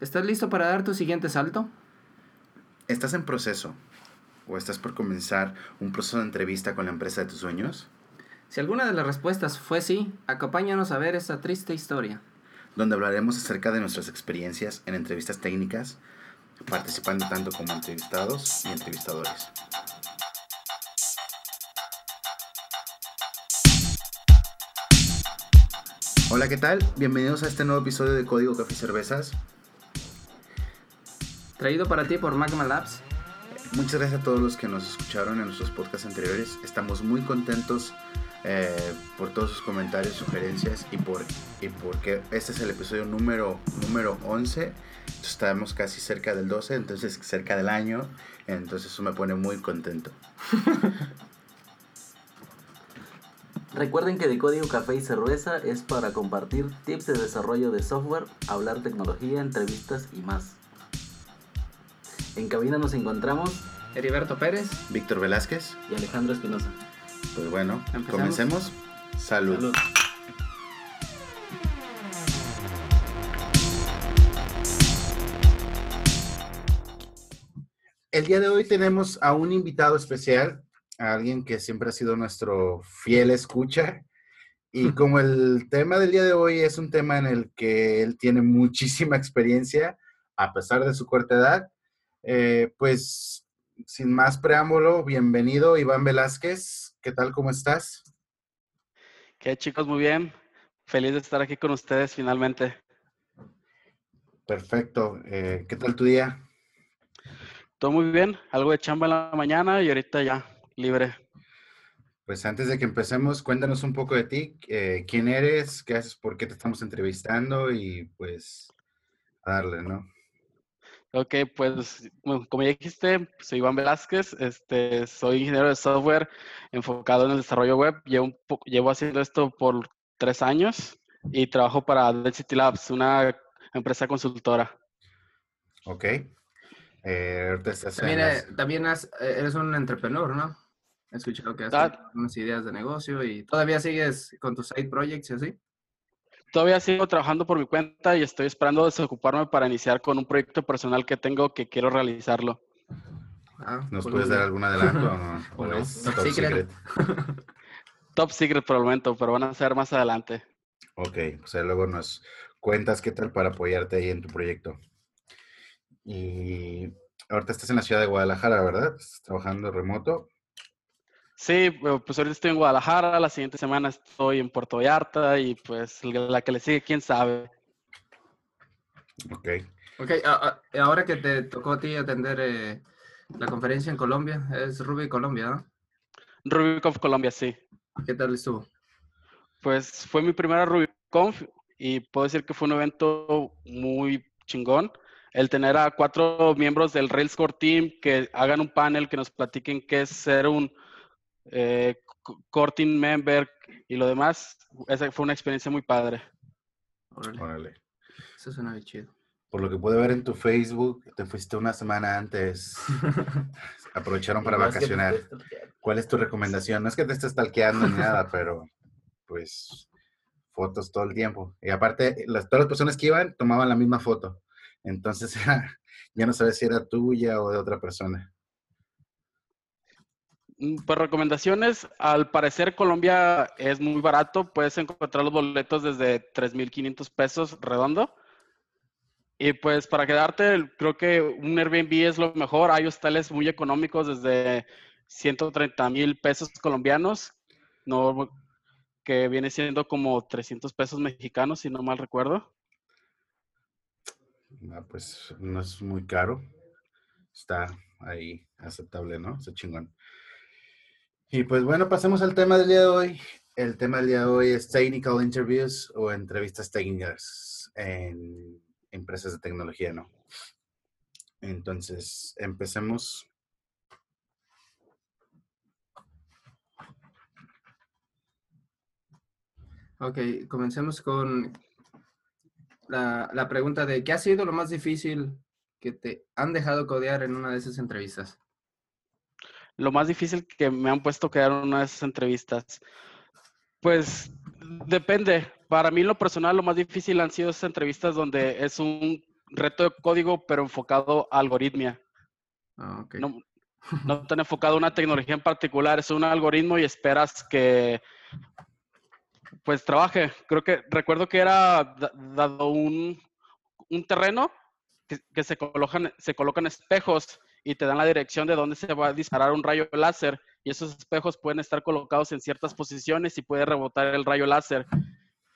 ¿Estás listo para dar tu siguiente salto? ¿Estás en proceso o estás por comenzar un proceso de entrevista con la empresa de tus sueños? Si alguna de las respuestas fue sí, acompáñanos a ver esta triste historia. Donde hablaremos acerca de nuestras experiencias en entrevistas técnicas, participando tanto como entrevistados y entrevistadores. Hola, ¿qué tal? Bienvenidos a este nuevo episodio de Código Café y Cervezas. Traído para ti por Magma Labs. Muchas gracias a todos los que nos escucharon en nuestros podcasts anteriores. Estamos muy contentos eh, por todos sus comentarios, sugerencias y por y porque este es el episodio número, número 11. Estamos casi cerca del 12, entonces cerca del año. Entonces eso me pone muy contento. Recuerden que de Código Café y Cerveza es para compartir tips de desarrollo de software, hablar tecnología, entrevistas y más. En cabina nos encontramos Heriberto Pérez. Víctor Velázquez. y Alejandro Espinosa. Pues bueno, Empezamos. comencemos. Salud. Salud. El día de hoy tenemos a un invitado especial, a alguien que siempre ha sido nuestro fiel escucha. Y como el tema del día de hoy es un tema en el que él tiene muchísima experiencia, a pesar de su corta edad, eh, pues sin más preámbulo, bienvenido Iván Velázquez. ¿Qué tal? ¿Cómo estás? ¿Qué chicos? Muy bien. Feliz de estar aquí con ustedes finalmente. Perfecto. Eh, ¿Qué tal tu día? Todo muy bien. Algo de chamba en la mañana y ahorita ya libre. Pues antes de que empecemos, cuéntanos un poco de ti, eh, quién eres, qué haces, por qué te estamos entrevistando y pues a darle, ¿no? Ok, pues bueno, como ya dijiste, soy Iván Velázquez, este, soy ingeniero de software enfocado en el desarrollo web. Llevo, un po- llevo haciendo esto por tres años y trabajo para Density Labs, una empresa consultora. Ok. Eh, También, eh, también has- eh, eres un entrepreneur, ¿no? He escuchado que has Ah. tenido unas ideas de negocio y todavía sigues con tus side projects y así. Todavía sigo trabajando por mi cuenta y estoy esperando desocuparme para iniciar con un proyecto personal que tengo que quiero realizarlo. Ah, ¿Nos pues puedes dar algún adelanto o no? ¿O ¿O no? es Top top secret. secret? Top secret por el momento, pero van a ser más adelante. Ok, pues ahí luego nos cuentas qué tal para apoyarte ahí en tu proyecto. Y ahorita estás en la ciudad de Guadalajara, ¿verdad? Estás trabajando remoto. Sí, pues ahorita estoy en Guadalajara, la siguiente semana estoy en Puerto Vallarta y pues la que le sigue, quién sabe. Ok. Ok, a- a- ahora que te tocó a ti atender eh, la conferencia en Colombia, es Ruby Colombia, ¿no? RubyConf Colombia, sí. ¿Qué tal estuvo? Pues fue mi primera RubyConf y puedo decir que fue un evento muy chingón. El tener a cuatro miembros del Rails Core Team que hagan un panel, que nos platiquen qué es ser un eh, co- Core Team member y lo demás, esa fue una experiencia muy padre. Órale, Órale. eso suena bien chido. Por lo que pude ver en tu Facebook, te fuiste una semana antes. Aprovecharon para vacacionar. ¿Cuál es tu recomendación? No es que te estés talqueando ni nada, pero pues fotos todo el tiempo. Y aparte, las, todas las personas que iban tomaban la misma foto. Entonces ya no sabes si era tuya o de otra persona. Mm, Pues recomendaciones, al parecer Colombia es muy barato, puedes encontrar los boletos desde 3.500 pesos redondo. Y pues para quedarte, creo que un Airbnb es lo mejor, hay hostales muy económicos desde 130 mil pesos colombianos, no, que viene siendo como 300 pesos mexicanos, si no mal recuerdo. Ah, pues no es muy caro. Está ahí aceptable, ¿no? Está chingón. Y pues bueno, pasemos al tema del día de hoy. El tema del día de hoy es technical interviews o entrevistas técnicas en empresas de tecnología, ¿no? Entonces, empecemos. Ok, comencemos con la, la pregunta de ¿qué ha sido lo más difícil que te han dejado codear en una de esas entrevistas? Lo más difícil que me han puesto quedar en una de esas entrevistas. Pues depende. Para mí, en lo personal, lo más difícil han sido esas entrevistas donde es un reto de código, pero enfocado a algoritmia. Ah, ok. No, no tan enfocado a una tecnología en particular, es un algoritmo y esperas que pues trabaje. Creo que recuerdo que era da- dado un, un terreno que, que se, colocan, se colocan espejos y te dan la dirección de dónde se va a disparar un rayo láser y esos espejos pueden estar colocados en ciertas posiciones y puede rebotar el rayo láser.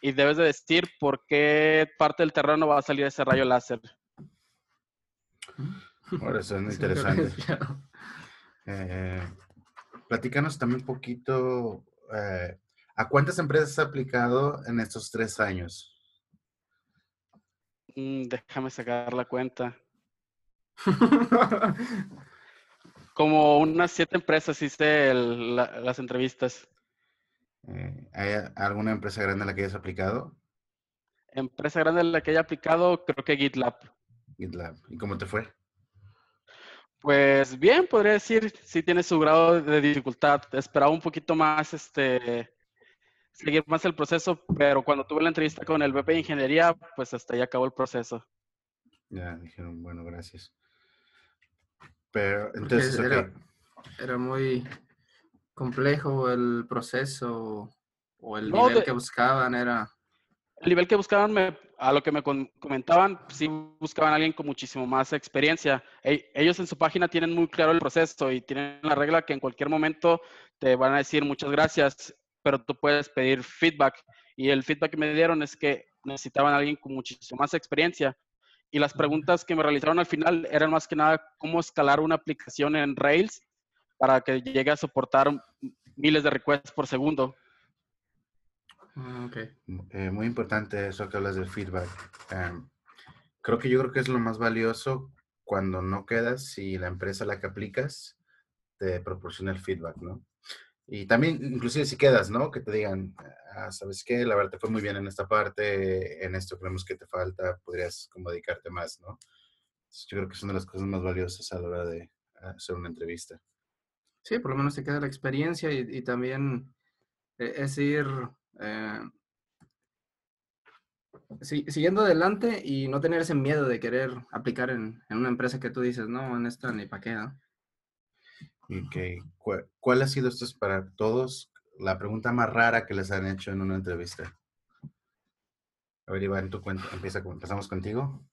Y debes de decir por qué parte del terreno va a salir ese rayo láser. Ahora eso es Sí, interesante. claro. Eh, platícanos también un poquito, eh, ¿a cuántas empresas has aplicado en estos tres años? Mm, déjame sacar la cuenta. Como unas siete empresas hice el- la- las entrevistas. Eh, ¿Hay alguna empresa grande a la que hayas aplicado? Empresa grande en la que haya aplicado, creo que GitLab. GitLab. ¿Y cómo te fue? Pues bien, podría decir, sí tiene su grado de dificultad. Esperaba un poquito más, este, seguir más el proceso, pero cuando tuve la entrevista con el VP de Ingeniería, pues hasta ahí acabó el proceso. Ya dijeron, bueno, gracias. Pero entonces, era, era muy complejo el proceso o el No, nivel de- que buscaban era... El nivel que buscaban, me- a lo que me comentaban, sí buscaban a alguien con muchísimo más experiencia. Ellos en su página tienen muy claro el proceso y tienen la regla que en cualquier momento te van a decir muchas gracias, pero tú puedes pedir feedback. Y el feedback que me dieron es que necesitaban a alguien con muchísimo más experiencia. Y las preguntas que me realizaron al final eran más que nada cómo escalar una aplicación en Rails para que llegue a soportar miles de requests por segundo. Ah, ok. Eh, muy importante eso que hablas del feedback. Em, creo que yo creo que es lo más valioso cuando no quedas y la empresa a la que aplicas te proporciona el feedback, ¿no? Y también, inclusive si quedas, ¿no? Que te digan, ah, ¿sabes qué? La verdad te fue muy bien en esta parte, en esto creemos que te falta, podrías como dedicarte más, ¿no? Yo creo que es una de las cosas más valiosas a la hora de hacer una entrevista. Sí, por lo menos te queda la experiencia y, también eh, es ir eh, si- siguiendo adelante y no tener ese miedo de querer aplicar en, en una empresa que tú dices, no, en esta ni para qué, ¿no? Y que, ¿cuál, cuál ha sido esto es para todos la pregunta más rara que les han hecho en una entrevista? A ver, Iván, tú cuenta, empieza, con- empezamos contigo.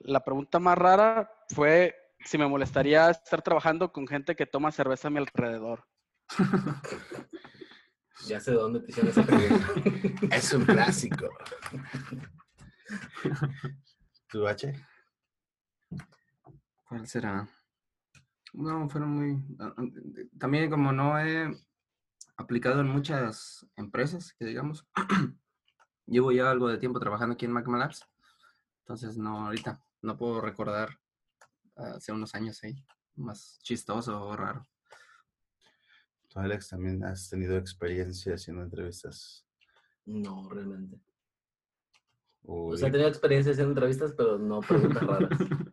La pregunta más rara fue si me molestaría estar trabajando con gente que toma cerveza a mi alrededor. Ya sé dónde te hicieron esa pregunta. Es un clásico. ¿Tú, H? ¿Cuál será? No, fueron muy... ah, ah, También como no he aplicado en muchas empresas, que digamos, llevo ya algo de tiempo trabajando aquí en Magma Labs, entonces no, ahorita no puedo recordar ah, hace unos años ahí, más chistoso o raro. Tú, Alex, también has tenido experiencia haciendo entrevistas. No, realmente. Uy, O sea, he tenido experiencia haciendo entrevistas, pero no preguntas raras.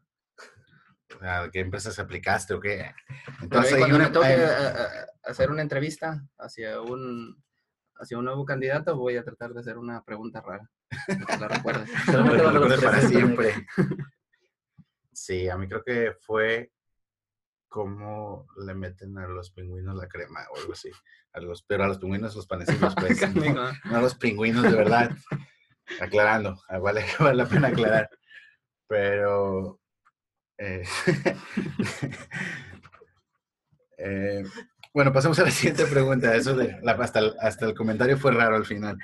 ¿A qué empresas aplicaste o qué? Entonces, cuando una- me toque ah, ah, hacer una entrevista hacia un, hacia un nuevo candidato, voy a tratar de hacer una pregunta rara. que la recuerdes. Los recuerdes para siempre. Sí, a mí creo que fue cómo le meten a los pingüinos la crema o algo así. A los, pero a los pingüinos los panecitos, pues. No, no a los pingüinos de verdad. Aclarando, ah, vale, vale la pena aclarar. Pero. Eh, eh, bueno, pasemos a la siguiente pregunta. Eso de la- hasta, el, hasta el comentario fue raro al final.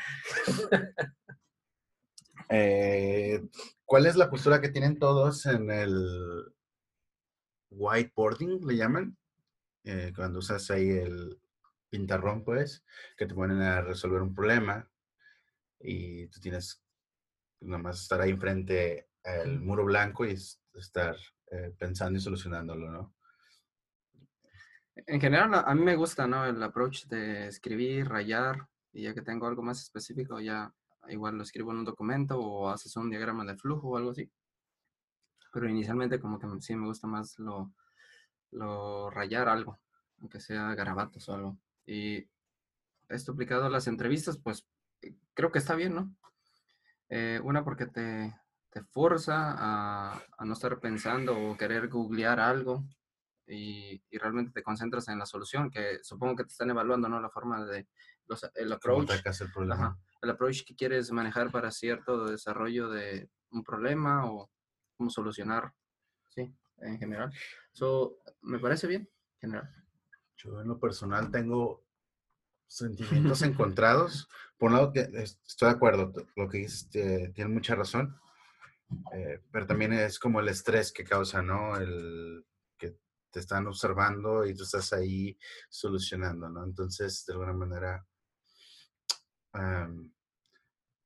Eh, ¿Cuál es la postura que tienen todos en el whiteboarding, le llaman? Cuando usas ahí el pintarrón, pues, que te ponen a resolver un problema y tú tienes nomás estar ahí enfrente al muro blanco y es- estar eh, pensando y solucionándolo, ¿no? En general, a mí me gusta, ¿no? El approach de escribir, rayar, y ya que tengo algo más específico, ya igual lo escribo en un documento o haces un diagrama de flujo o algo así. Pero inicialmente como que sí me gusta más lo, lo rayar algo, aunque sea garabatos o algo. Y esto aplicado a las entrevistas, pues eh, creo que está bien, ¿no? Eh, una porque te, te fuerza a, a no estar pensando o querer googlear algo y, y realmente te concentras en la solución, que supongo que te están evaluando, ¿no? La forma de, los, el ¿Cómo approach, el problema? ajá, el approach que quieres manejar para cierto desarrollo de un problema o cómo solucionar, sí, en general. So, me parece bien, en general. Yo en lo personal tengo sentimientos encontrados. Por un lado, que es- estoy de acuerdo, lo que dices tiene mucha razón, eh, pero también es como el estrés que causa, ¿no? El que te están observando y tú estás ahí solucionando, ¿no? Entonces, de alguna manera, am,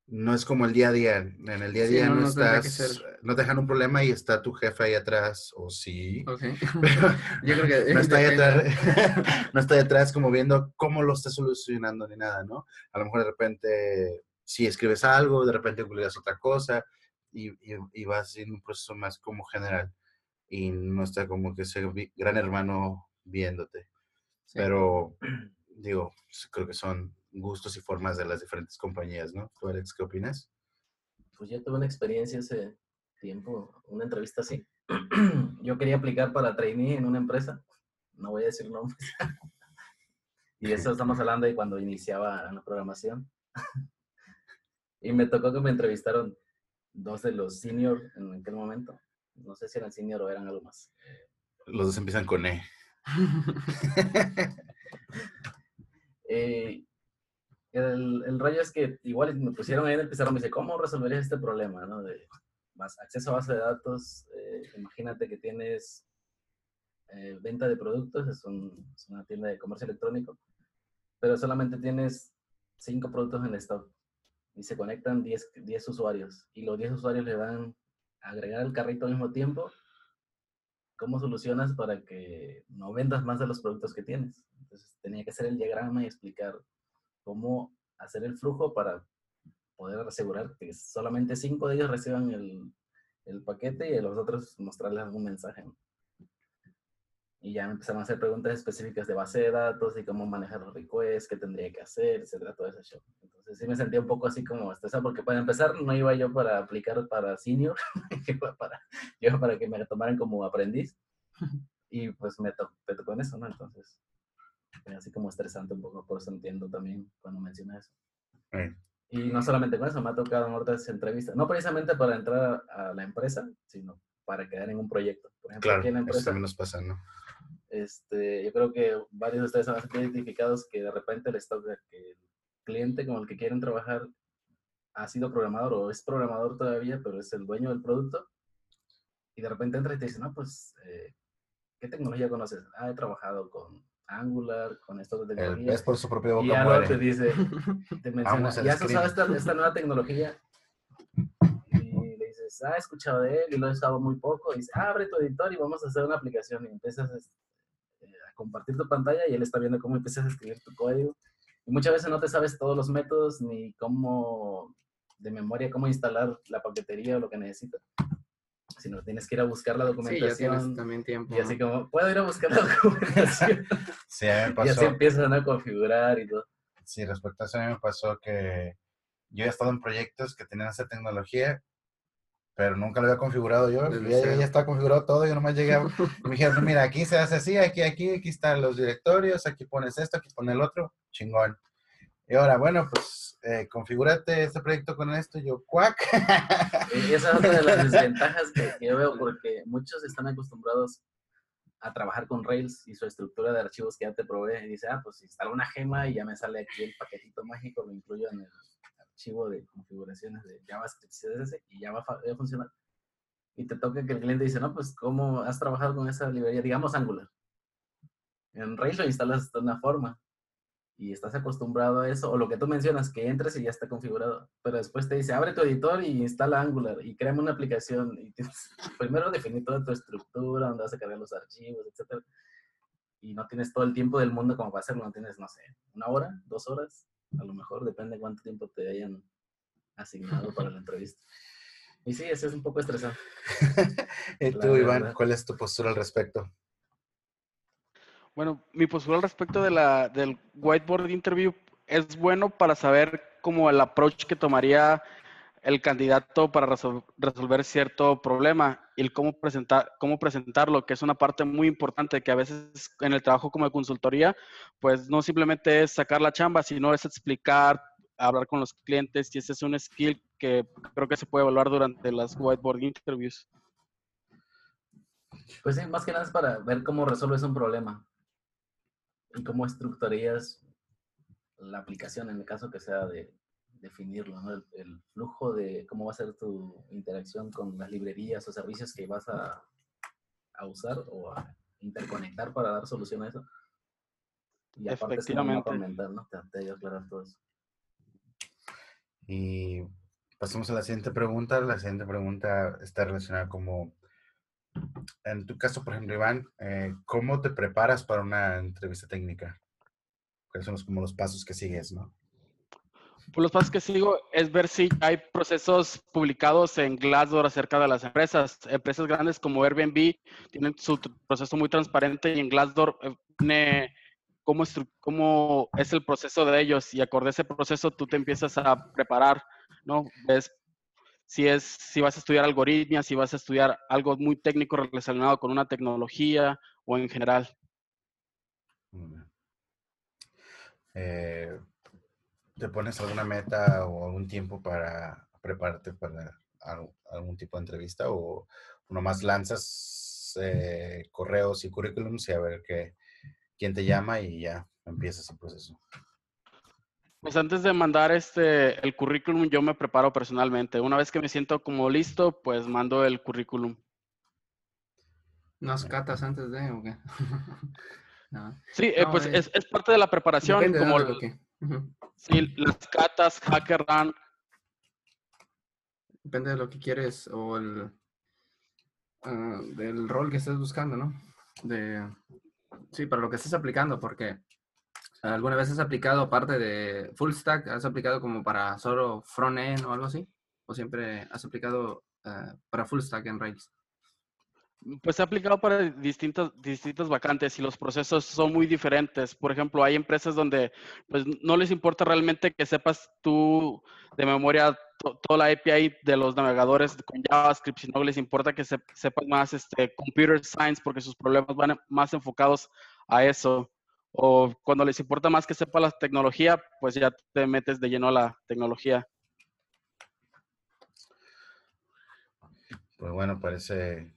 no es como el día a día. En el día a Sí, día no, no, no que estás, no te dejan un problema y está tu jefe ahí atrás, o sí. Ok. Pero Yo creo que no está ahí atrás, no está ahí atrás como viendo cómo lo está solucionando ni nada, ¿no? A lo mejor de repente si escribes algo, de repente googleas otra cosa y, y, y vas en un proceso más como general y no está como que ese gran hermano viéndote. Sí. Pero digo, creo que son gustos y formas de las diferentes compañías, ¿no? ¿Tú, Alex, qué opinas? Pues yo tuve una experiencia hace tiempo, una entrevista así. Yo quería aplicar para trainee en una empresa, no voy a decir nombres. Y eso estamos hablando de cuando iniciaba la programación. Y me tocó que me entrevistaron dos de los senior en aquel momento. No sé si eran senior o eran algo más. Los dos empiezan con E. Eh, el, el rollo es que igual me pusieron ahí en el pizarrón, me dice, ¿cómo resolverías este problema? ¿no? De más acceso a base de datos, eh, imagínate que tienes eh, venta de productos, es, un- es una tienda de comercio electrónico, pero solamente tienes cinco productos en stock y se conectan 10, 10 usuarios y los 10 usuarios le dan a agregar el carrito al mismo tiempo. ¿Cómo solucionas para que no vendas más de los productos que tienes? Entonces tenía que hacer el diagrama y explicar cómo hacer el flujo para poder asegurar que solamente cinco de ellos reciban el, el paquete y a los otros mostrarles algún mensaje. Y ya empezaron a hacer preguntas específicas de base de datos y cómo manejar los requests, qué tendría que hacer, etcétera, todo ese show. Entonces sí me sentía un poco así como estresado, porque para empezar no iba yo para aplicar para senior, iba para, yo iba para que me tomaran como aprendiz. Y pues me, to- me tocó en eso, ¿no? Entonces, así como estresante un poco, por eso entiendo también cuando mencionas eso. Eh, Y no solamente con eso, me ha tocado en otras entrevistas, no precisamente para entrar a la empresa, sino para quedar en un proyecto. Por ejemplo, claro, aquí en la eso empresa, también nos pasa, ¿no? este, yo creo que varios de ustedes han sido identificados que de repente les toca que cliente con el que quieren trabajar ha sido programador o es programador todavía, pero es el dueño del producto. Y de repente entra y te dice, no, pues, eh, ¿qué tecnología conoces? Ah, he trabajado con Angular, con esto de tecnología. pez por su propia boca Y ya luego te muere. dice, te menciona, ¿ya has usado esta, esta nueva tecnología? Y le dices, ah, he escuchado de él y lo he usado muy poco. Y dice, ah, abre tu editor y vamos a hacer una aplicación. Y empiezas eh, a compartir tu pantalla y él está viendo cómo empiezas a escribir tu código. Y muchas veces no te sabes todos los métodos ni cómo, de memoria, cómo instalar la paquetería o lo que necesitas. Sino tienes que ir a buscar la Sí, ya documentación. tienes también tiempo. y así como, puedo ir a buscar la documentación. Sí, a mí me y así pasó. empiezan a configurar y todo. Sí, respecto a eso, a mí me pasó que yo he estado en proyectos que tenían esa tecnología, pero nunca lo había configurado yo. Ya, ya estaba configurado todo, yo nomás llegué a- y me dijeron, mira, aquí se hace así, aquí, aquí, aquí están los directorios, aquí pones esto, aquí pones el otro, chingón. Y ahora, bueno, pues, eh, configúrate este proyecto con esto, yo, cuac. Y esa es otra de las desventajas que, que yo veo porque muchos están acostumbrados a trabajar con Rails y su estructura de archivos que ya te provee. Y dice, ah, pues instalo una gema y ya me sale aquí el paquetito mágico, lo incluyo en el archivo de configuraciones de JavaScript CSS y ya va a, funcionar. Y te toca que el cliente dice, no, pues, ¿cómo has trabajado con esa librería? Digamos Angular. En Rails lo instalas de una forma y estás acostumbrado a eso, o lo que tú mencionas, que entres y ya está configurado, pero después te dice, abre tu editor y instala Angular y créame una aplicación. Y tienes, primero definir toda tu estructura, dónde vas a cargar los archivos, etc. Y no tienes todo el tiempo del mundo como para hacerlo, no tienes, no sé, una hora, dos horas, a lo mejor, depende cuánto tiempo te hayan asignado para la entrevista. Y sí, eso es un poco estresante. ¿Y La tú, Iván, verdad. cuál es tu postura al respecto? Bueno, mi postura al respecto de la, del whiteboard interview es bueno para saber como el approach que tomaría el candidato para resol- resolver cierto problema el cómo, presentar, cómo presentarlo, que es una parte muy importante que a veces en el trabajo como de consultoría, pues no simplemente es sacar la chamba, sino es explicar, hablar con los clientes y ese es un skill que creo que se puede evaluar durante las whiteboard interviews. Pues sí, más que nada es para ver cómo resuelves un problema y cómo estructurarías la aplicación en el caso que sea de definirlo, ¿no? El, el flujo de cómo va a ser tu interacción con las librerías o servicios que vas a, a usar o a interconectar para dar solución a eso. Y aparte Efectivamente. mental, ¿no? Te, te aclarar todo eso. Y pasamos a la siguiente pregunta. La siguiente pregunta está relacionada como, en tu caso, por ejemplo, Iván, eh, ¿cómo te preparas para una entrevista técnica? ¿Cuáles son los, como los pasos que sigues, no? Pues los pasos que sigo es ver si hay procesos publicados en Glassdoor acerca de las empresas. Empresas grandes como Airbnb tienen su proceso muy transparente y en Glassdoor eh, pone cómo, es el proceso de ellos y acorde a ese proceso tú te empiezas a preparar, ¿no? Ves si es si vas a estudiar algoritmia, si vas a estudiar algo muy técnico relacionado con una tecnología o en general. Eh, ¿Te pones alguna meta o algún tiempo para prepararte para al- algún tipo de entrevista o nomás lanzas eh, correos y currículums y a ver qué, quién te llama y ya empiezas el proceso? Pues antes de mandar este el currículum, yo me preparo personalmente. Una vez que me siento como listo, pues mando el currículum. ¿Unas catas antes de o qué? No, Sí, eh, pues eh, es, es parte de la preparación, como de lo el- sí, las catas, Hacker Run. Depende de lo que quieres o el ah, del rol que estés buscando, ¿no? De sí, para lo que estés aplicando, porque alguna vez has aplicado aparte de full stack, has aplicado como para solo front end o algo así, o siempre has aplicado ah, para full stack en Rails. Pues se ha aplicado para distintas, distintas vacantes y los procesos son muy diferentes. Por ejemplo, hay empresas donde pues, no les importa realmente que sepas tú de memoria to- toda la API de los navegadores con JavaScript, sino les importa que se- sepas más este, computer science porque sus problemas van más enfocados a eso. O cuando les importa más que sepa la tecnología, pues ya te metes de lleno a la tecnología. Pues bueno, parece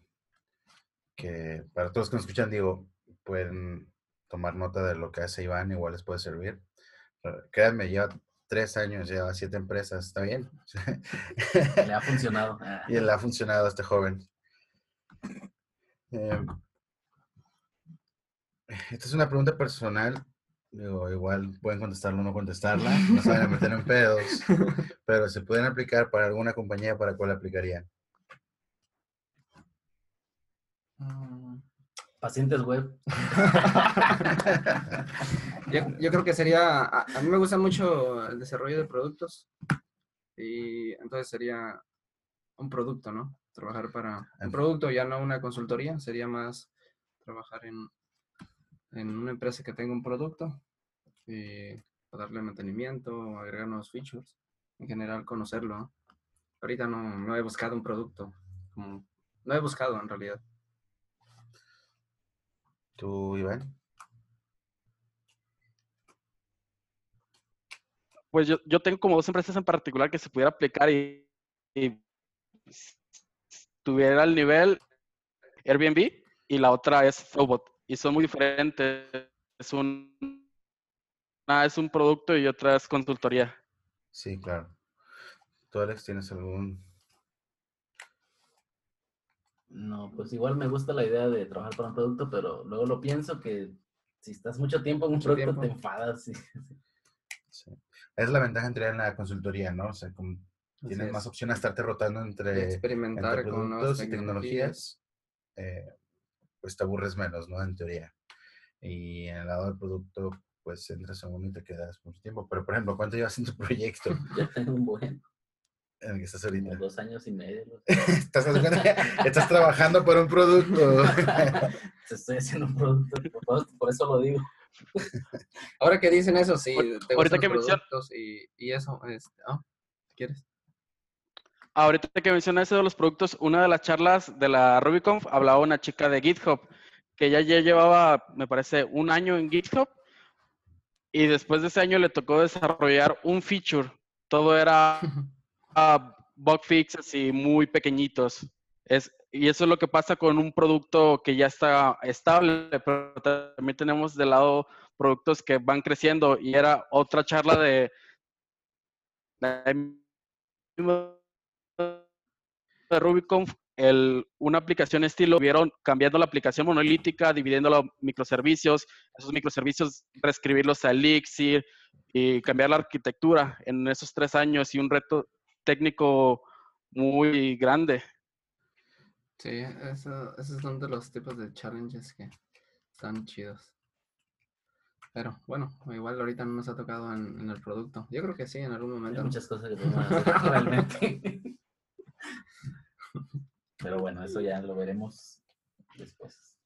que para todos los que nos escuchan, digo, pueden tomar nota de lo que hace Iván, igual les puede servir. Créanme, lleva tres años, lleva siete empresas, está bien. Le ha funcionado. Y le ha funcionado a este joven. Eh, esta es una pregunta personal. Digo, igual pueden contestarla o no contestarla. No se van a meter en pedos. Pero se pueden aplicar para alguna compañía, ¿para cuál aplicarían? Pacientes web. Yo, yo creo que sería, a, a mí me gusta mucho el desarrollo de productos y entonces sería un producto, ¿no? Trabajar para un En- producto, ya no una consultoría, sería más trabajar en, en una empresa que tenga un producto y darle mantenimiento, agregar nuevos features, en general conocerlo, ¿no? Ahorita no, no he buscado un producto, como- no he buscado en realidad. ¿Tú, Iván? Pues yo, yo tengo como dos empresas en particular que se pudiera aplicar y, tuviera el nivel Airbnb y la otra es Flowbot. Y son muy diferentes. Es un, una es un producto y otra es consultoría. Sí, claro. ¿Tú, Alex, tienes algún... No, pues igual me gusta la idea de trabajar para un producto, pero luego lo pienso que si estás mucho tiempo en un Mucho producto te enfadas. sí. sí. Es la ventaja entre en la consultoría, ¿no? O sea, como tienes más opción a estarte rotando entre, entre experimentar con nuevas productos y tecnologías. tecnologías, eh, pues te aburres menos, ¿no? En teoría. Y en el lado del producto, pues entras en uno y te quedas mucho tiempo. Pero, por ejemplo, ¿cuánto llevas en tu proyecto Ya tengo un buen, en el que estás como ahorita? dos años y medio. ¿no? estás, trabajando por un producto. Estoy haciendo un producto, por, por eso lo digo. Ahora que dicen eso, sí, te ahorita gustan que los mencion- productos y, y eso, este, ah, ¿quieres? ahorita que mencionas eso de los productos, una de las charlas de la RubyConf hablaba una chica de GitHub que ya, ya llevaba, me parece, un año en GitHub y después de ese año le tocó desarrollar un feature. Todo era uh, bug fixes y muy pequeñitos. Es, y eso es lo que pasa con un producto que ya está estable, pero también tenemos de lado productos que van creciendo y era otra charla de, de el, una aplicación estilo, vieron cambiando la aplicación monolítica, dividiendo los microservicios, esos microservicios reescribirlos a Elixir y cambiar la arquitectura en esos tres años y un reto técnico muy grande. Sí, eso, esos son de los tipos de challenges que están chidos. Pero bueno, igual ahorita no nos ha tocado en, el producto. Yo creo que sí, en algún momento. Hay muchas cosas que hacer realmente. Pero bueno, eso ya lo veremos después.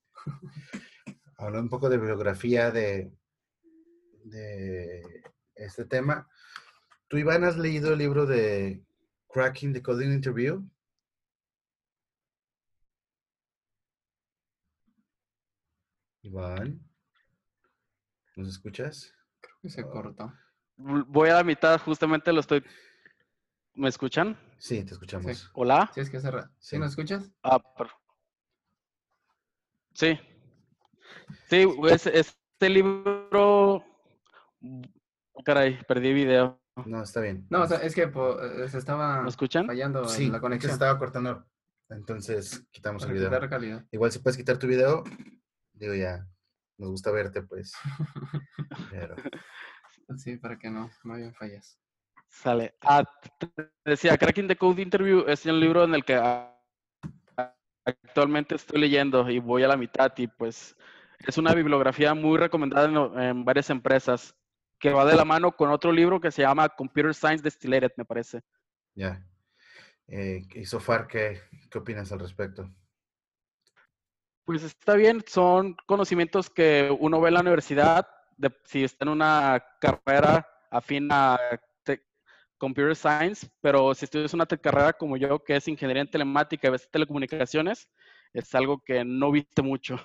Hablando un poco de bibliografía de, de este tema. ¿Tú, Iván, has leído el libro de Cracking the Coding Interview? Iván, ¿nos escuchas? Creo que se cortó. Voy a la mitad, justamente lo estoy ¿Me escuchan? Sí, te escuchamos. ¿Hola? Sí, es que cerra. ¿Sí nos escuchas? Ah, pero... Sí. Sí, es, este libro... Caray, perdí video. No, está bien. No, o sea, es que eh, se estaba ¿Me escuchan? fallando sí, la conexión. se estaba cortando. Entonces, quitamos Para el video. calidad. Igual si puedes quitar tu video, digo ya, nos gusta verte, pues. Pero, Sí, para que no, no haya fallas. Sale. Ah, te decía, Cracking the Code Interview es el libro en el que actualmente estoy leyendo y voy a la mitad y pues es una bibliografía muy recomendada en, en varias empresas que va de la mano con otro libro que se llama Computer Science Distilled, me parece. ya. Eh, y Sofar, ¿qué, ¿qué opinas al respecto? Pues está bien, son conocimientos que uno ve en la universidad, de, si está en una carrera afín a te- Computer Science, pero si estudias una carrera como yo, que es Ingeniería en Telemática y ves telecomunicaciones, es algo que no viste mucho.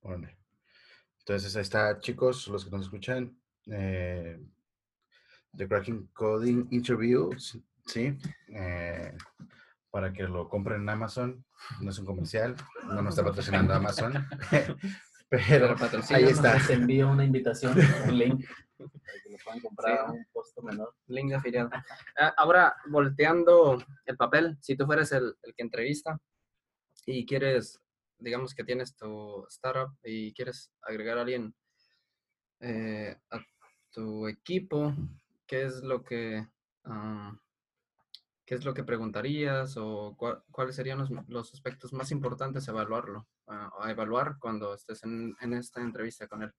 Órale. Entonces, ahí está, chicos, los que nos escuchan. Eh, The Cracking Coding Interview, sí, eh, para que lo compren en Amazon. No es un comercial, no nos está patrocinando Amazon. Pero Pero ahí está. Les envío una invitación, un link, para que lo puedan comprar Sí. a un costo menor. Link afiliado. Ah, Ahora, volteando el papel, si tú fueras el, el que entrevista y quieres, digamos que tienes tu startup y quieres agregar a alguien eh, a tu equipo, ¿qué es lo que, ah, qué es lo que preguntarías o cuáles serían los, los aspectos más importantes a evaluarlo, a evaluar cuando estés en, en esta entrevista con él?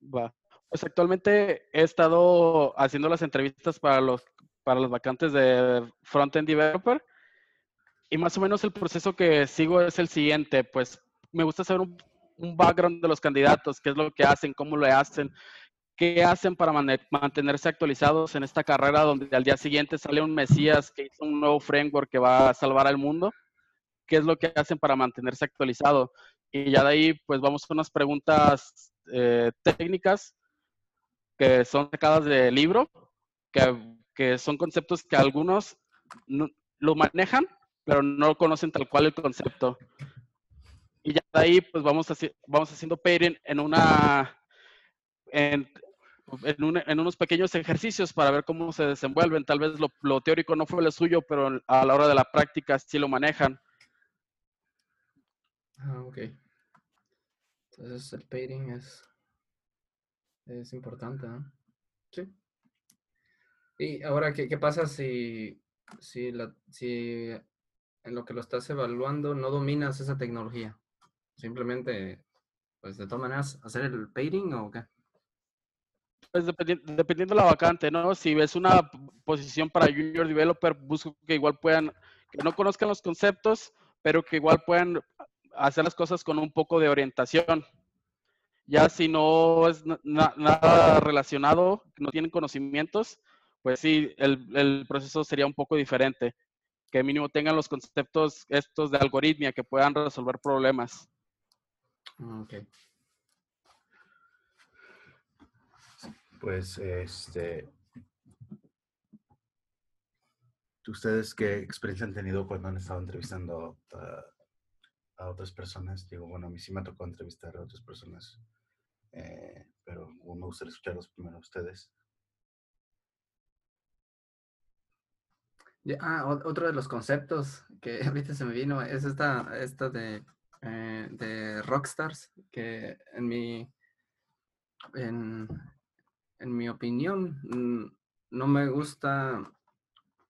Pues actualmente he estado haciendo las entrevistas para los, para los vacantes de Frontend Developer y más o menos el proceso que sigo es el siguiente, pues me gusta saber un background de los candidatos, qué es lo que hacen, cómo lo hacen, qué hacen para mantenerse actualizados en esta carrera donde al día siguiente sale un Mesías que hizo un nuevo framework que va a salvar al mundo, qué es lo que hacen para mantenerse actualizado. Y ya de ahí, pues vamos a unas preguntas eh, técnicas que son sacadas del libro, que, que son conceptos que algunos no, lo manejan, pero no conocen tal cual el concepto. Y ya de ahí, pues vamos, haci- vamos haciendo pairing en una... En, en, un- en unos pequeños ejercicios para ver cómo se desenvuelven. Tal vez lo, teórico no fue lo suyo, pero a la hora de la práctica sí lo manejan. Ah, ok. Entonces el pairing es, es importante. Sí. Y ahora, ¿qué, qué pasa si, si, la, si en lo que lo estás evaluando no dominas esa tecnología? Simplemente, pues de todas maneras, hacer el pairing o qué? Pues dependi- dependiendo de la vacante, ¿no? Si ves una posición para junior developer, busco que igual puedan, que no conozcan los conceptos, pero que igual puedan hacer las cosas con un poco de orientación. Ya si no es na- na- nada relacionado, no tienen conocimientos, pues sí, el, el proceso sería un poco diferente. Que mínimo tengan los conceptos estos de algoritmia que puedan resolver problemas. Ok. Pues, este, ¿ustedes qué experiencia han tenido cuando han estado entrevistando a, otras personas? Digo, bueno, a mí sí me tocó entrevistar a otras personas, eh, pero me gustaría escucharlos primero a ustedes. Ah, otro de los conceptos que ahorita se me vino es esta, esta de, eh, de Rockstars, que en mi, en, en mi opinión, no me gusta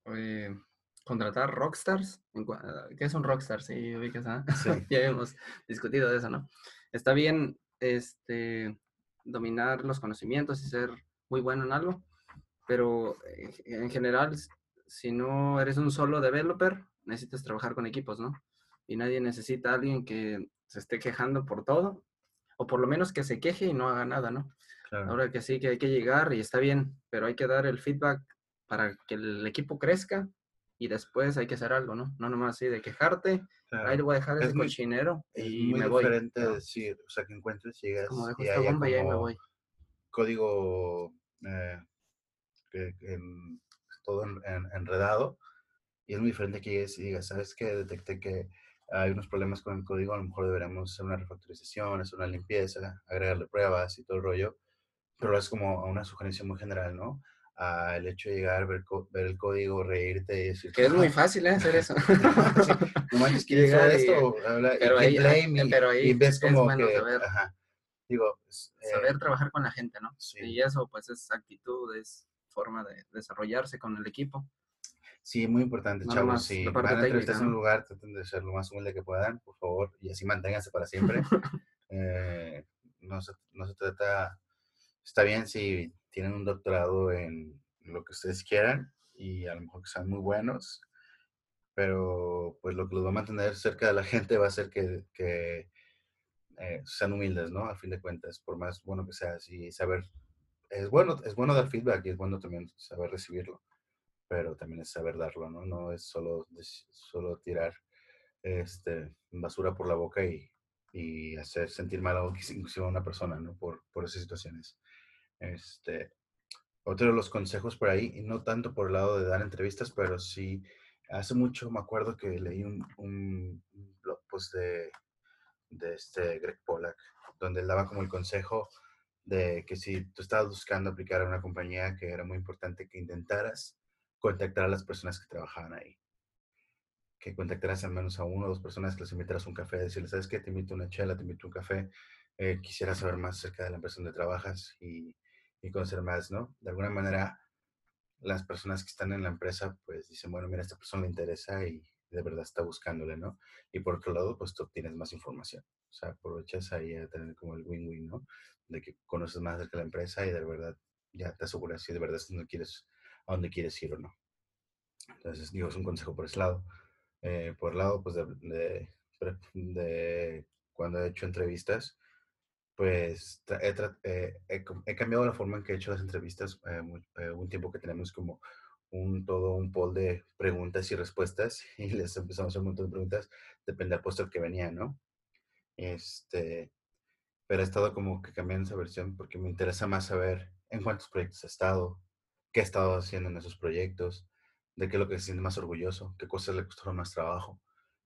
eh, contratar rockstars. ah, ¿Qué es un rockstar? Sí, ubicas, ¿ah? Sí. ya hemos discutido de eso, ¿no? Está bien este, dominar los conocimientos y ser muy bueno en algo, pero eh, en general, si no eres un solo developer, necesitas trabajar con equipos, ¿no? Y nadie necesita a alguien que se esté quejando por todo, o por lo menos que se queje y no haga nada, ¿no? Claro. Ahora que sí, que hay que llegar y está bien, pero hay que dar el feedback para que el equipo crezca y después hay que hacer algo, ¿no? No nomás así de quejarte, claro. ahí le voy a dejar Es ese muy- cochinero Es y muy me voy. diferente ¿no? decir, o sea, que encuentres, llegas Como dejo y haya bomba y ahí me voy. código eh, que, que en- todo en- en- enredado y es muy diferente que llegues y digas, ¿sabes qué? Detecté que hay unos problemas con el código, a lo mejor deberíamos hacer una refactorización, hacer una limpieza, agregarle pruebas y todo el rollo, pero es como una sugerencia muy general, ¿no? Ah, el hecho de llegar, ver, el código, reírte y decir, Que es muy "Ah, fácil ¿eh? hacer eso. Sí, no manches, ¿quién hizo Llegar y- esto? Habla- pero ahí- blame, y, pero ahí y ves es como bueno que, saber. ajá, digo, eh, Saber trabajar con la gente, ¿no? sí. Y eso pues es actitud, es forma de desarrollarse con el equipo. Sí, muy importante, No chavos. Si van a entrevistarse en un lugar, traten de ser lo más humilde que puedan, por favor, y así manténganse para siempre. Eh, no, se, no se trata, está bien si tienen un doctorado en lo que ustedes quieran y a lo mejor que sean muy buenos, pero pues lo que los va a mantener cerca de la gente va a ser que, que eh, sean humildes, ¿no? A fin de cuentas, por más bueno que seas y saber, es bueno, es bueno dar feedback y es bueno también saber recibirlo pero también es saber darlo, ¿no? No es solo, solo tirar este, basura por la boca y, y hacer sentir mal a a una persona, ¿no? Por, por esas situaciones. Este, otro de los consejos por ahí, y no tanto por el lado de dar entrevistas, pero sí, hace mucho me acuerdo que leí un, blog post de, de este Greg Pollack, donde él daba como el consejo de que si tú estabas buscando aplicar a una compañía, que era muy importante que intentaras contactar a las personas que trabajaban ahí. Que contactaras al menos a uno o dos personas que les invitaras un café, decirles, ¿sabes qué? Te invito a una chela, te invito a un café, eh, quisiera saber más acerca de la empresa donde trabajas y, y conocer más, ¿no? De alguna manera, las personas que están en la empresa, pues dicen, bueno, mira, esta persona le interesa y de verdad está buscándole, ¿no? Y por otro lado, pues tú obtienes más información. O sea, aprovechas ahí a tener como el win-win, ¿no? De que conoces más acerca de la empresa y de verdad ya te aseguras si de verdad donde quieres, a dónde quieres ir o no. Entonces, digo, es un consejo por ese lado. Eh, por el lado, pues, de, de- de cuando he hecho entrevistas, pues he, eh, he he cambiado la forma en que he hecho las entrevistas. eh, eh, un tiempo que tenemos como un todo un poll de preguntas y respuestas y les empezamos a hacer un montón de preguntas, depende del puesto que venía, ¿no? Este, pero he estado como que cambiando esa versión porque me interesa más saber en cuántos proyectos ha estado, qué ha estado haciendo en esos proyectos, de qué es lo que se siente más orgulloso, qué cosas le costaron más trabajo.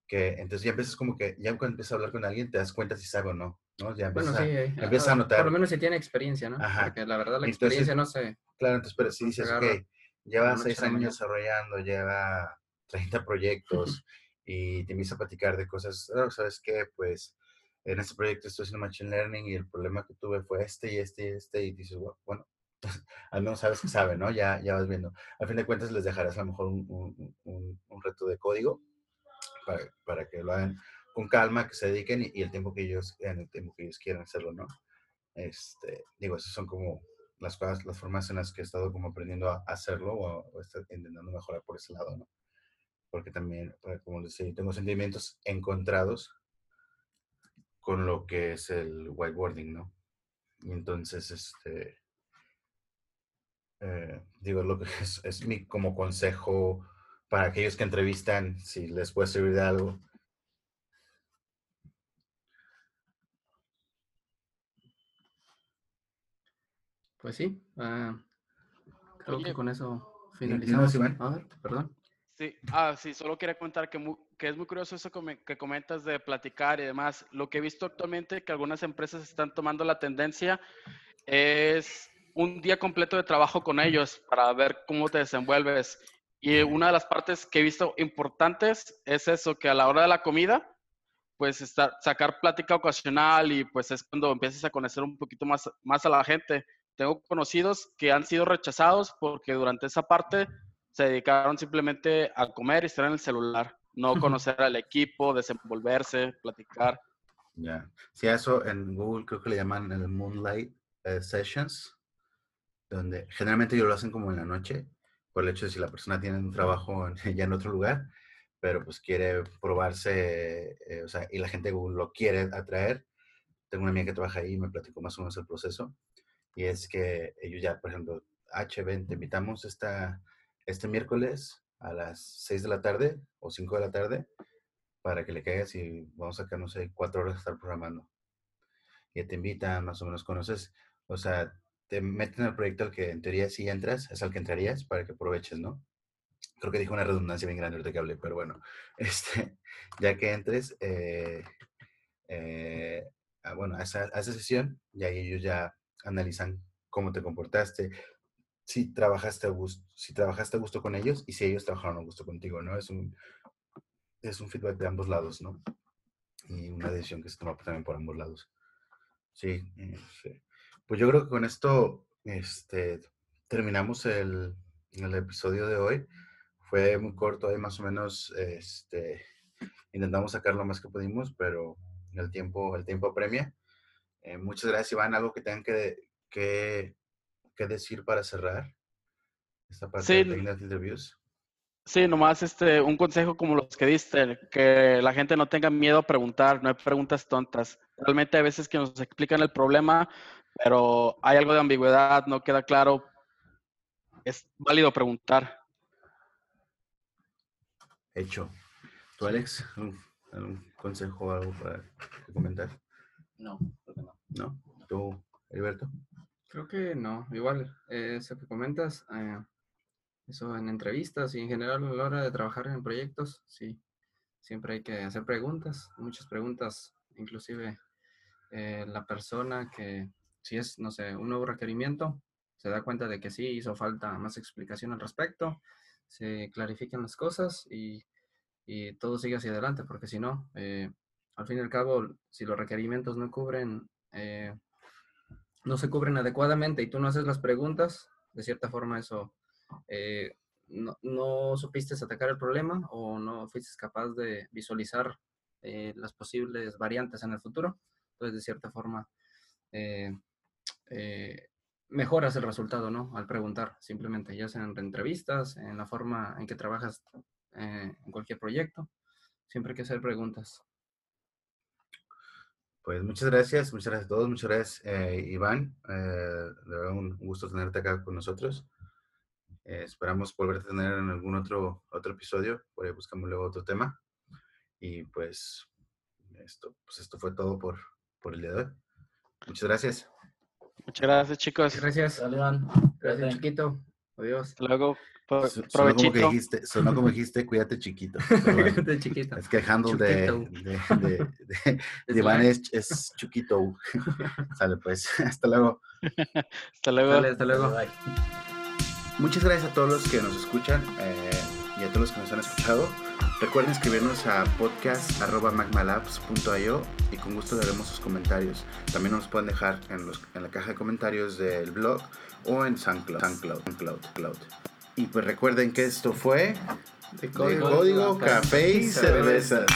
Que entonces ya empiezas como que, ya cuando empiezas a hablar con alguien te das cuenta si sabe o no, ¿no? Ya Bueno, empiezas sí, a, eh, a ah, notar. Por lo menos si tiene experiencia, ¿no? Ajá. Porque la verdad la Entonces, experiencia no sé. Claro, entonces, pero si dices, agarra ok, lleva seis a años desarrollando, lleva 30 proyectos y te empieza a platicar de cosas, "Ah, ¿sabes qué? Pues en este proyecto estoy haciendo Machine Learning y el problema que tuve fue este y este y este y dices, "Bueno, bueno, al menos sabes que sabe, ¿no? Ya, ya vas viendo. Al fin de cuentas les dejarás a lo mejor un, un- un- un reto de código para, para que lo hagan con calma, que se dediquen y, el tiempo que ellos, en el tiempo que ellos quieran hacerlo, ¿no? Este, digo, esas son como las cosas, las formas en las que he estado como aprendiendo a hacerlo o, o intentando mejorar por ese lado, ¿no? Porque también, eh, como les decía, tengo sentimientos encontrados con lo que es el whiteboarding, ¿no? Y entonces, este, eh, digo, lo que es, es mi como consejo para aquellos que entrevistan, si les puede servir de algo. Pues sí, ah, creo Oye, que con eso finalizamos. Iván. A ver, perdón. Sí, ah, sí, solo quería contar que, mu- que es muy curioso eso que comentas de platicar y demás. Lo que he visto actualmente que algunas empresas están tomando la tendencia es un día completo de trabajo con ellos para ver cómo te desenvuelves. Y una de las partes que he visto importantes es eso, que a la hora de la comida, pues estar, sacar plática ocasional y pues es cuando empiezas a conocer un poquito más, más a la gente. Tengo conocidos que han sido rechazados porque durante esa parte se dedicaron simplemente a comer y estar en el celular, no conocer al equipo, desenvolverse, platicar. Ya. Sí, a eso en Google creo que le llaman el Moonlight eh, Sessions, donde generalmente ellos lo hacen como en la noche, por el hecho de si la persona tiene un trabajo en- ya en otro lugar, pero pues quiere probarse, eh, o sea, y la gente de Google lo quiere atraer. Tengo una amiga que trabaja ahí y me platicó más o menos el proceso, y es que ellos ya, por ejemplo, H, ven, te invitamos esta, este miércoles a las 6 de la tarde o 5 de la tarde para que le caigas y vamos a sacar, no sé, cuatro horas de estar programando. Y te invitan, más o menos conoces, o sea, te meten al proyecto al que en teoría si entras, es al que entrarías para que aproveches, ¿no? Creo que dijo una redundancia bien grande ahorita que hablé, pero bueno, este, ya que entres, eh, eh, ah, bueno, a esa, a esa sesión, ya ellos ya analizan cómo te comportaste, si trabajaste a gusto, si trabajaste a gusto con ellos y si ellos trabajaron a gusto contigo, ¿no? Es un, es un feedback de ambos lados, ¿no? Y una decisión que se toma también por ambos lados. Sí, eh, sí. Pues yo creo que con esto este, terminamos el, el episodio de hoy. Fue muy corto, ahí más o menos este, intentamos sacar lo más que pudimos, pero el tiempo, el tiempo apremia. Eh, muchas gracias, Iván. ¿Algo que tengan que, que, que decir para cerrar esta parte Sí, de Technical Interviews? Sí, nomás este, un consejo como los que diste, que la gente no tenga miedo a preguntar, no hay preguntas tontas. Realmente hay veces que nos explican el problema, pero hay algo de ambigüedad, no queda claro. Es válido preguntar. Hecho. ¿Tú, Alex? ¿Un, algún consejo o algo para comentar? No, no. ¿Tú, Heriberto? Creo que no. Igual, eh, eso que comentas, eh, eso en entrevistas y en general a la hora de trabajar en proyectos, sí, siempre hay que hacer preguntas, muchas preguntas, inclusive eh, la persona que, si es, no sé, un nuevo requerimiento, se da cuenta de que sí hizo falta más explicación al respecto, se clarifican las cosas y, y todo sigue hacia adelante, porque si no, eh, al fin y al cabo, si los requerimientos no cubren, eh, no se cubren adecuadamente y tú no haces las preguntas, de cierta forma eso eh, no, no supiste atacar el problema o no fuiste capaz de visualizar eh, las posibles variantes en el futuro. Entonces, de cierta forma, mejoras el resultado, ¿no? Al preguntar, simplemente, ya sea en entrevistas, en la forma en que trabajas en cualquier proyecto, siempre hay que hacer preguntas. Pues muchas gracias, muchas gracias a todos, muchas gracias eh, Iván, eh, de verdad un gusto tenerte acá con nosotros. Eh, esperamos volverte a tener en algún otro, otro episodio, por ahí buscamos luego otro tema. Y pues esto, pues esto fue todo por, por el día de hoy. Muchas gracias. Muchas gracias, chicos. Gracias. Dale, Iván. Gracias, Cuídate. chiquito. Adiós. Hasta luego. Pro- Sonó como, que dijiste, sonó como dijiste, cuídate chiquito. de chiquito. es que el handle de, de, de, de- de Iván es, es Chuquito. Sale pues, hasta luego. Hasta luego. Dale, hasta luego. Bye. Muchas gracias a todos los que nos escuchan eh, y a todos los que nos han escuchado. Recuerden escribirnos a podcast.magmalabs.io y con gusto leeremos sus comentarios. También nos pueden dejar en, los- en la caja de comentarios del blog o en SoundCloud. SoundCloud, SoundCloud, Cloud. Y pues recuerden que esto fue De de Código Café y Cervezas.